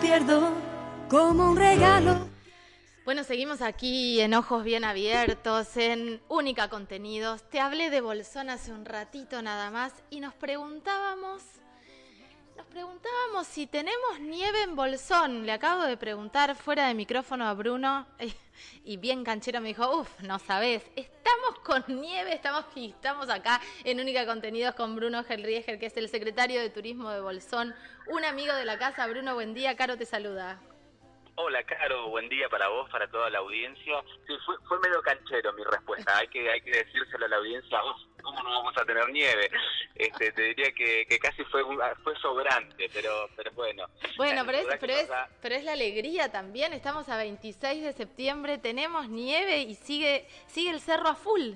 Pierdo como un regalo. Bueno, seguimos aquí en Ojos Bien Abiertos, en Única Contenidos. Te hablé de Bolsón hace un ratito nada más y nos preguntábamos, nos preguntábamos si tenemos nieve en Bolsón. Le acabo de preguntar fuera de micrófono a Bruno y bien canchero me dijo, uff, no sabes, estamos con nieve, estamos, estamos acá en Única Contenidos con Bruno Gelrieger, que es el secretario de Turismo de Bolsón, un amigo de la casa. Bruno, buen día, Caro te saluda. Hola, Caro, buen día para vos, para toda la audiencia. Sí, fue, fue medio canchero mi respuesta, hay que, hay que decírselo a la audiencia, vos, ¿cómo no vamos a tener nieve? Este, te diría que, que casi fue fue sobrante, pero, pero bueno. Bueno, pero es, pero, es, pero es la alegría también, estamos a 26 de septiembre, tenemos nieve y sigue, sigue el cerro a full.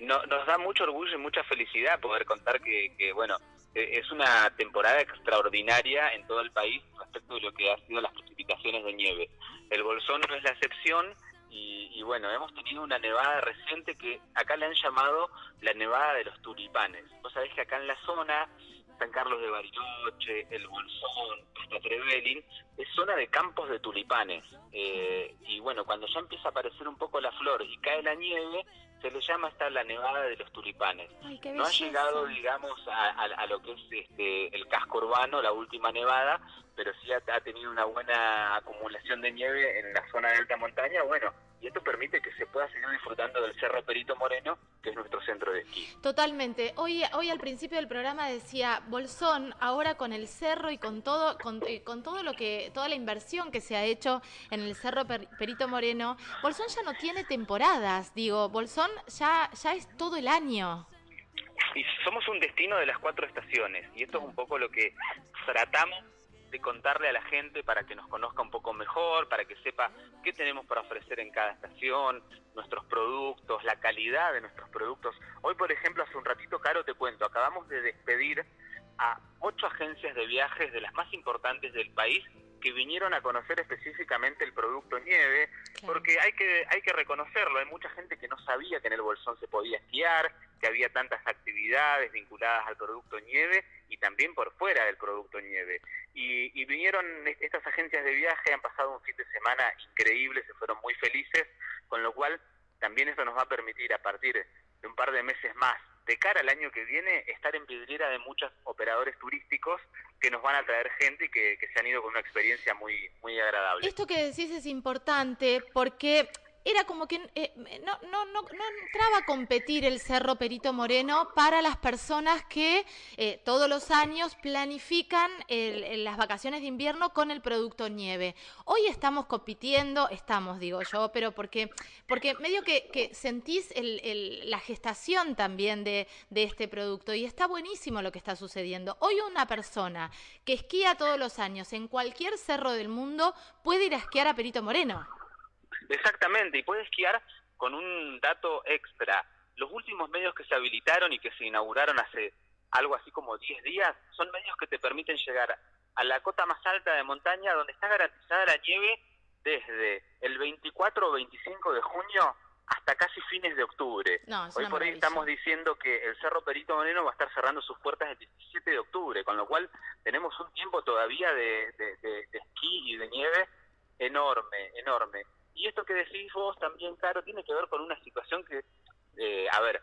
No, nos da mucho orgullo y mucha felicidad poder contar que, que bueno, e, es una temporada extraordinaria en todo el país respecto de lo que ha sido las precipitaciones de nieve. El Bolsón no es la excepción y, bueno, hemos tenido una nevada reciente que acá le han llamado la nevada de los tulipanes. Vos sabés que acá en la zona, San Carlos de Bariloche, El Bolsón, hasta Trevelin, es zona de campos de tulipanes. Eh, y bueno, cuando ya empieza a aparecer un poco la flor y cae la nieve, se le llama esta la nevada de los tulipanes. no ha llegado, digamos, a, lo que es este, el casco urbano, la última nevada, pero sí ha, ha, tenido una buena acumulación de nieve en la zona de alta montaña. Bueno, y esto permite que se pueda seguir disfrutando del Cerro Perito Moreno, que es nuestro centro de esquí. Totalmente. Hoy, hoy al principio del programa decía Bolsón, ahora con el cerro y con todo, con, eh, con todo lo que, toda la inversión que se ha hecho en el Cerro Perito Moreno, Bolsón ya no tiene temporadas, digo, Bolsón ya, ya es todo el año. Y somos un destino de las cuatro estaciones, y esto es un poco lo que tratamos de contarle a la gente para que nos conozca un poco mejor, para que sepa qué tenemos para ofrecer en cada estación, nuestros productos, la calidad de nuestros productos. Hoy, por ejemplo, hace un ratito, Caro, te cuento, acabamos de despedir a ocho agencias de viajes de las más importantes del país que vinieron a conocer específicamente el producto nieve, porque hay que, hay que reconocerlo, hay mucha gente que no sabía que en el Bolsón se podía esquiar, que había tantas actividades vinculadas al producto nieve y también por fuera del producto nieve. Y, y vinieron estas agencias de viaje, han pasado un fin de semana increíble, se fueron muy felices, con lo cual también esto nos va a permitir a partir de un par de meses más de cara al año que viene, estar en vidriera de muchos operadores turísticos que nos van a traer gente y que, que, se han ido con una experiencia muy, muy agradable. Esto que decís es importante porque era como que eh, no, entraba a competir el Cerro Perito Moreno para las personas que eh, todos los años planifican el, las vacaciones de invierno con el producto nieve. Hoy estamos compitiendo, estamos, digo yo, pero porque, porque medio que, sentís el, la gestación también de este producto y está buenísimo lo que está sucediendo. Hoy una persona que esquía todos los años en cualquier cerro del mundo puede ir a esquiar a Perito Moreno. Exactamente, y puede esquiar con un dato extra. Los últimos medios que se habilitaron y que se inauguraron hace algo así como 10 días son medios que te permiten llegar a la cota más alta de montaña donde está garantizada la nieve desde el 24 o 25 de junio hasta casi fines de octubre. No, hoy por hoy estamos diciendo que el Cerro Perito Moreno va a estar cerrando sus puertas el 17 de octubre, con lo cual tenemos un tiempo todavía de, de, de, de esquí y de nieve enorme, enorme. Y esto que decís vos también, Caro, tiene que ver con una situación que, eh, a ver,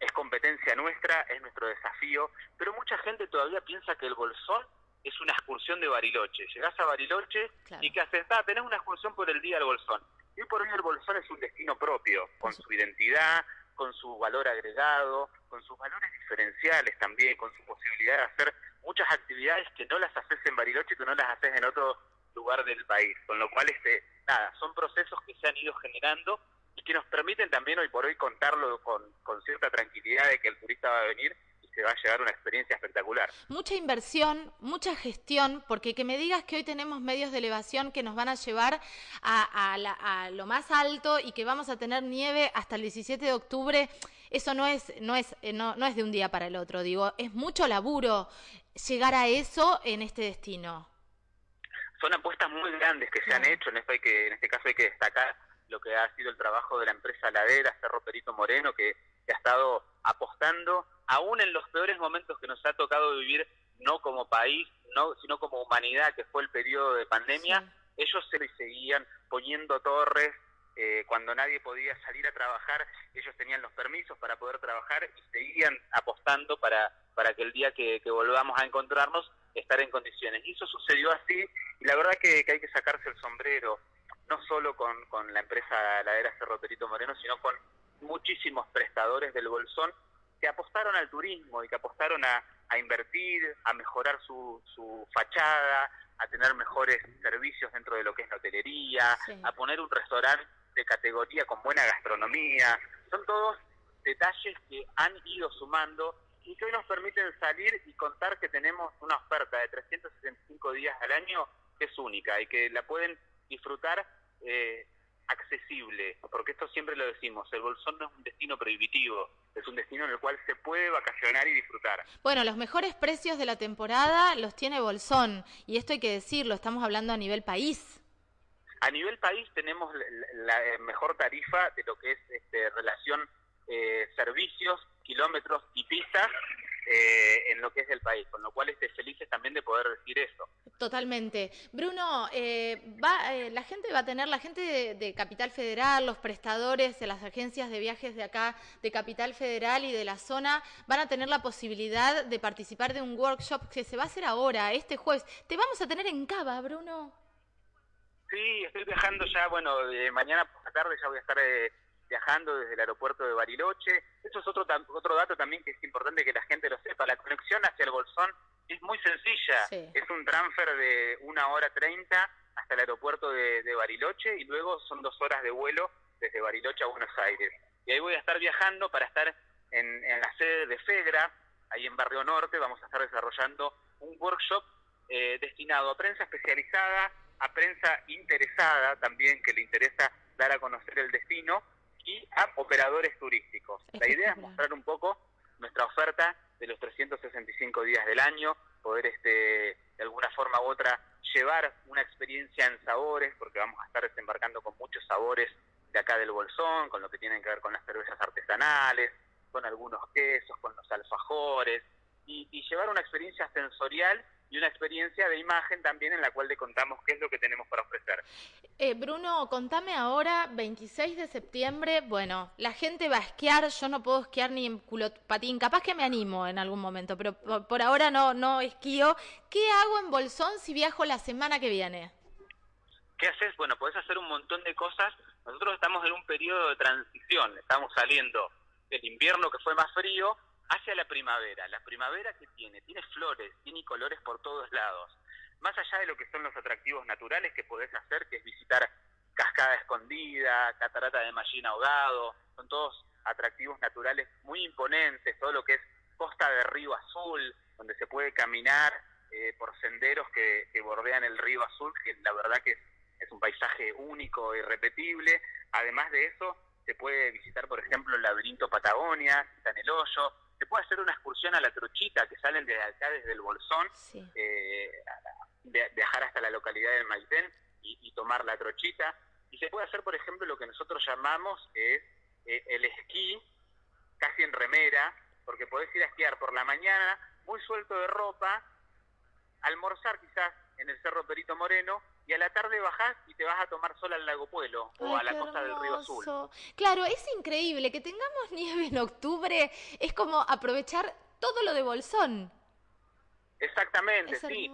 es competencia nuestra, es nuestro desafío, pero mucha gente todavía piensa que el Bolsón es una excursión de Bariloche. Llegás a Bariloche claro. y que haces, ah, tenés una excursión por el día del Bolsón. Y por hoy el Bolsón es un destino propio, con su identidad, con su valor agregado, con sus valores diferenciales también, con su posibilidad de hacer muchas actividades que no las haces en Bariloche, que no las haces en otro lugar del país. Con lo cual, este, nada, son procesos que se han ido generando y que nos permiten también hoy por hoy contarlo con, con cierta tranquilidad de que el turista va a venir y se va a llevar una experiencia espectacular. Mucha inversión, mucha gestión, porque que me digas que hoy tenemos medios de elevación que nos van a llevar a, la, a lo más alto y que vamos a tener nieve hasta el 17 de octubre, eso no es, no es, no, no es de un día para el otro, digo, es mucho laburo llegar a eso en este destino son apuestas muy grandes que se han hecho, en, esto hay que, en este caso hay que destacar lo que ha sido el trabajo de la empresa Ladera, Cerro Perito Moreno, que, que ha estado apostando, aún en los peores momentos que nos ha tocado vivir no como país, no, sino como humanidad, que fue el periodo de pandemia, ellos se seguían poniendo torres, eh, cuando nadie podía salir a trabajar, ellos tenían los permisos para poder trabajar y seguían apostando para, para que el día que, volvamos a encontrarnos estar en condiciones. Y eso sucedió así, y la verdad que, hay que sacarse el sombrero, no solo con, la empresa ladera Cerro Perito Moreno, sino con muchísimos prestadores del Bolsón que apostaron al turismo y que apostaron a, invertir, a mejorar su, su fachada, a tener mejores servicios dentro de lo que es la hotelería, a poner un restaurante de categoría con buena gastronomía. Son todos detalles que han ido sumando y que hoy nos permiten salir y contar que tenemos una oferta de 365 días al año que es única y que la pueden disfrutar eh, accesible, porque esto siempre lo decimos, el Bolsón no es un destino prohibitivo, es un destino en el cual se puede vacacionar y disfrutar. Bueno, los mejores precios de la temporada los tiene Bolsón, y esto hay que decirlo, estamos hablando a nivel país. A nivel país tenemos la, eh, mejor tarifa de lo que es este, relación eh, servicios, kilómetros y pistas eh, en lo que es el país, con lo cual estoy felices también de poder decir eso. Totalmente. Bruno, va, la gente va a tener, la gente de, de, Capital Federal, los prestadores de las agencias de viajes de acá, de Capital Federal y de la zona, van a tener la posibilidad de participar de un workshop que se va a hacer ahora, este jueves. Te vamos a tener en Cava, Bruno. Sí, estoy viajando ya, bueno, mañana por la tarde ya voy a estar eh, viajando desde el aeropuerto de Bariloche. Eso es otro otro dato también que es importante que la gente lo sepa. La conexión hacia el Bolsón es muy sencilla. Es un transfer de una hora treinta hasta el aeropuerto de, Bariloche y luego son dos horas de vuelo desde Bariloche a Buenos Aires. Y ahí voy a estar viajando para estar en, la sede de FEGRA, ahí en Barrio Norte. Vamos a estar desarrollando un workshop eh, destinado a prensa especializada, a prensa interesada también, que le interesa dar a conocer el destino, y a operadores turísticos. La idea es mostrar un poco nuestra oferta de los 365 días del año, poder este, de alguna forma u otra llevar una experiencia en sabores, porque vamos a estar desembarcando con muchos sabores de acá del Bolsón, con lo que tienen que ver con las cervezas artesanales, con algunos quesos, con los alfajores, y, y llevar una experiencia sensorial y una experiencia de imagen también en la cual le contamos qué es lo que tenemos para ofrecer. Eh, Bruno, contame ahora, 26 de septiembre, bueno, la gente va a esquiar, yo no puedo esquiar ni en culopatín, capaz que me animo en algún momento, pero por, ahora no, no esquío. ¿Qué hago en Bolsón si viajo la semana que viene? ¿Qué haces? Bueno, podés hacer un montón de cosas. Nosotros estamos en un periodo de transición, estamos saliendo del invierno que fue más frío hacia la primavera. La primavera que tiene, tiene flores, tiene colores por todos lados. Más allá de lo que son los atractivos naturales que podés hacer, que es visitar Cascada Escondida, Catarata de Mallín Ahogado, son todos atractivos naturales muy imponentes, todo lo que es Costa de Río Azul, donde se puede caminar eh, por senderos que, bordean el Río Azul, que la verdad que es, es un paisaje único e irrepetible. Además de eso, se puede visitar, por ejemplo, el laberinto Patagonia, está en el hoyo, se puede hacer una excursión a la Trochita, que salen de acá desde el Bolsón, eh, viajar hasta la localidad del Maitén y, tomar la Trochita. Y se puede hacer, por ejemplo, lo que nosotros llamamos es eh, el esquí, casi en remera, porque podés ir a esquiar por la mañana, muy suelto de ropa, almorzar quizás en el Cerro Perito Moreno y a la tarde bajás y te vas a tomar sol al lago Puelo o a la costa del río Azul. Claro, es increíble que tengamos nieve en octubre, es como aprovechar todo lo de Bolsón. Exactamente, sí.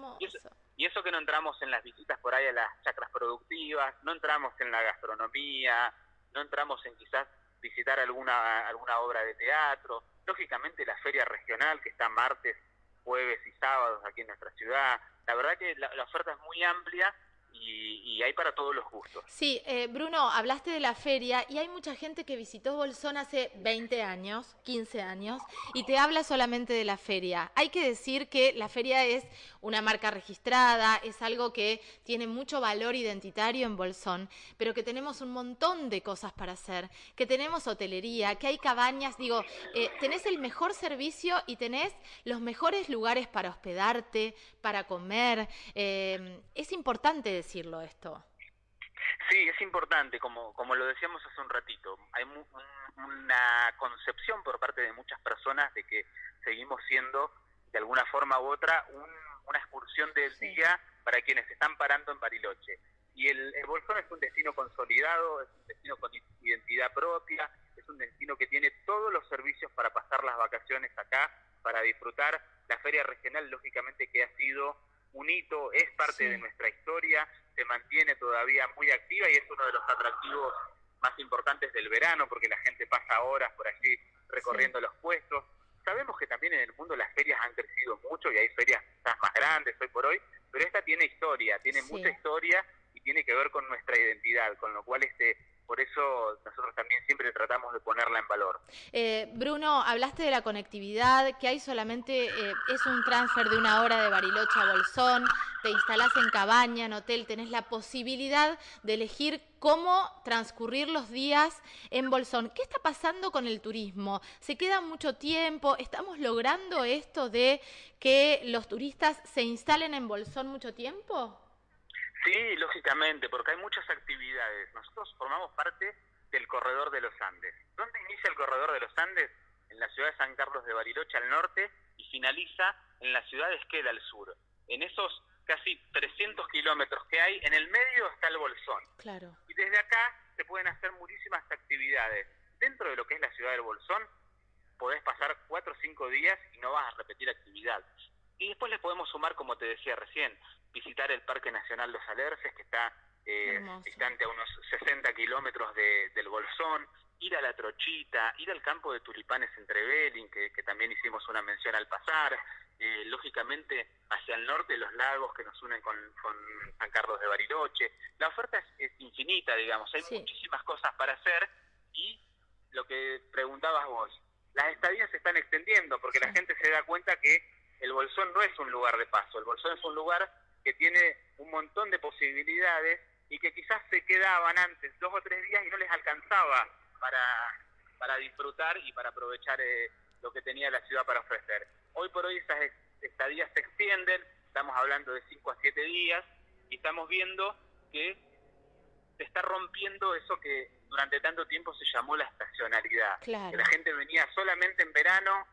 Y eso, que no entramos en las visitas por ahí a las chacras productivas, no entramos en la gastronomía, no entramos en quizás visitar alguna, alguna obra de teatro, lógicamente la feria regional que está martes, jueves y sábados aquí en nuestra ciudad. La verdad que la oferta es muy amplia y, hay para todos los gustos. Sí, eh, Bruno, hablaste de la feria y hay mucha gente que visitó Bolsón hace 20 años, 15 años, y te habla solamente de la feria. Hay que decir que la feria es una marca registrada, es algo que tiene mucho valor identitario en Bolsón, pero que tenemos un montón de cosas para hacer, que tenemos hotelería, que hay cabañas, digo, eh, tenés el mejor servicio y tenés los mejores lugares para hospedarte, para comer. Eh, es importante decirlo esto. Sí, es importante, como, como lo decíamos hace un ratito, hay una concepción por parte de muchas personas de que seguimos siendo de alguna forma u otra, una excursión del día para quienes están parando en Bariloche. Y el, el Bolsón es un destino consolidado, es un destino con identidad propia, es un destino que tiene todos los servicios para pasar las vacaciones acá, para disfrutar. La feria regional, lógicamente, que ha sido un hito, es parte de nuestra historia, se mantiene todavía muy activa y es uno de los atractivos más importantes del verano, porque la gente pasa horas por allí recorriendo los puestos. Sabemos que también en el mundo las ferias han crecido mucho y hay ferias más grandes hoy por hoy, pero esta tiene historia, tiene mucha historia y tiene que ver con nuestra identidad, con lo cual este por eso nosotros también siempre tratamos de ponerla en valor. Eh, Bruno, hablaste de la conectividad, que hay solamente, eh, es un transfer de una hora de Bariloche a Bolsón, te instalás en cabaña, en hotel, tenés la posibilidad de elegir cómo transcurrir los días en Bolsón. ¿Qué está pasando con el turismo? ¿Se queda mucho tiempo? ¿Estamos logrando esto de que los turistas se instalen en Bolsón mucho tiempo? Sí, lógicamente, porque hay muchas actividades. Nosotros formamos parte del Corredor de los Andes. ¿Dónde inicia el Corredor de los Andes? En la ciudad de San Carlos de Bariloche al norte y finaliza en la ciudad de Esqueda al sur. En esos casi 300 kilómetros que hay, en el medio está el Bolsón. Claro. Y desde acá se pueden hacer muchísimas actividades. Dentro de lo que es la ciudad del Bolsón, podés pasar cuatro o cinco días y no vas a repetir actividad. Y después le podemos sumar, como te decía recién, visitar el Parque Nacional Los Alerces, que está eh, distante a unos 60 kilómetros del Bolsón, ir a La Trochita, ir al campo de tulipanes entre Belín, que, también hicimos una mención al pasar, eh, lógicamente hacia el norte los lagos que nos unen con, San Carlos de Bariloche. La oferta es, infinita, digamos, hay muchísimas cosas para hacer. Y lo que preguntabas vos, las estadías se están extendiendo porque la gente se da cuenta que el Bolsón no es un lugar de paso, el Bolsón es un lugar que tiene un montón de posibilidades y que quizás se quedaban antes dos o tres días y no les alcanzaba para, para disfrutar y para aprovechar eh, lo que tenía la ciudad para ofrecer. Hoy por hoy esas estadías se extienden, estamos hablando de cinco a siete días y estamos viendo que se está rompiendo eso que durante tanto tiempo se llamó la estacionalidad. Que la gente venía solamente en verano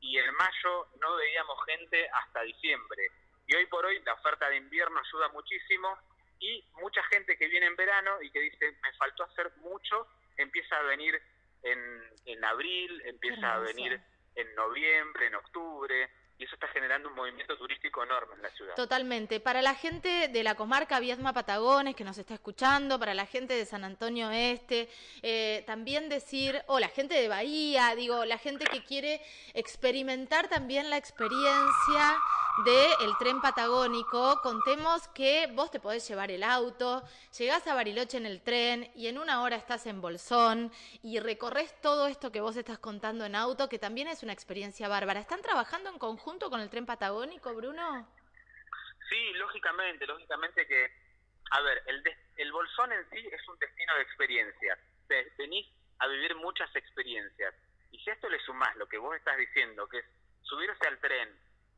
y en mayo no veíamos gente hasta diciembre. Y hoy por hoy la oferta de invierno ayuda muchísimo y mucha gente que viene en verano y que dice, me faltó hacer mucho, empieza a venir en, en abril, empieza a venir en noviembre, en octubre, y eso está generando un movimiento turístico enorme en la ciudad. Totalmente. Para la gente de la comarca Viedma Patagones que nos está escuchando, para la gente de San Antonio Este, eh, también decir, o la gente de Bahía, digo, la gente que quiere experimentar también la experiencia del tren patagónico, contemos que vos te podés llevar el auto, llegás a Bariloche en el tren y en una hora estás en Bolsón y recorres todo esto que vos estás contando en auto, que también es una experiencia bárbara. ¿Están trabajando en conjunto? junto con el tren patagónico, Bruno? Sí, lógicamente, lógicamente que, a ver, el, el Bolsón en sí es un destino de experiencias. Venís a vivir muchas experiencias. Y si a esto le sumás lo que vos estás diciendo, que es subirse al tren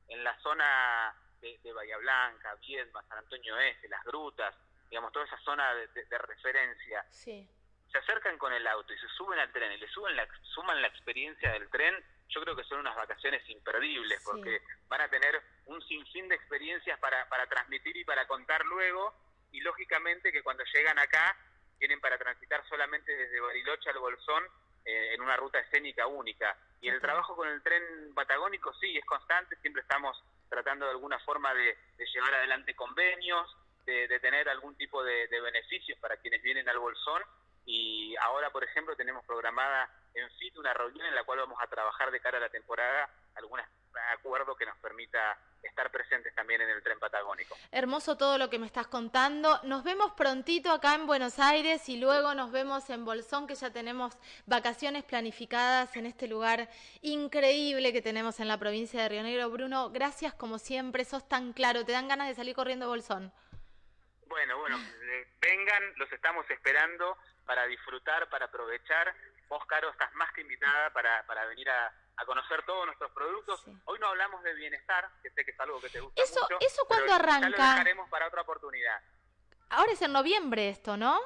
en la zona de, Bahía Blanca, Viedma, San Antonio Este, las grutas, digamos, toda esa zona de, referencia, sí. se acercan con el auto y se suben al tren y le suben la, suman la experiencia del tren, yo creo que son unas vacaciones imperdibles porque van a tener un sinfín de experiencias para, para transmitir y para contar luego y lógicamente que cuando llegan acá tienen para transitar solamente desde Bariloche al Bolsón eh, en una ruta escénica única. Y el trabajo con el tren patagónico sí, es constante, siempre estamos tratando de alguna forma de, llevar adelante convenios, de, tener algún tipo de, de beneficios para quienes vienen al Bolsón y ahora, por ejemplo, tenemos programada en FIT una reunión en la cual vamos a trabajar de cara a la temporada algún acuerdo que nos permita estar presentes también en el tren patagónico. Hermoso todo lo que me estás contando. Nos vemos prontito acá en Buenos Aires y luego nos vemos en Bolsón, que ya tenemos vacaciones planificadas en este lugar increíble que tenemos en la provincia de Río Negro. Bruno, gracias como siempre, sos tan claro, te dan ganas de salir corriendo a Bolsón. Bueno, bueno, eh, vengan, los estamos esperando para disfrutar, para aprovechar. Vos, Caro, estás más que invitada para, para venir a, conocer todos nuestros productos. Hoy no hablamos de bienestar, que sé que es algo que te gusta eso, mucho. ¿Eso cuándo arranca? Ya lo dejaremos para otra oportunidad. Ahora es en noviembre esto, ¿no?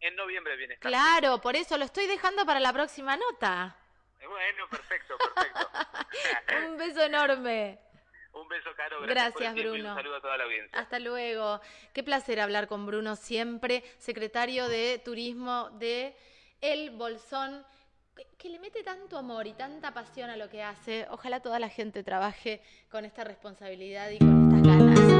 En noviembre bienestar. Claro, por eso lo estoy dejando para la próxima nota. Bueno, perfecto, perfecto. Un beso enorme. Un beso, Caro. Gracias, por el y Bruno. un saludo a toda la audiencia. Hasta luego. Qué placer hablar con Bruno siempre, secretario de Turismo de El Bolsón, que- le mete tanto amor y tanta pasión a lo que hace. Ojalá toda la gente trabaje con esta responsabilidad y con estas ganas.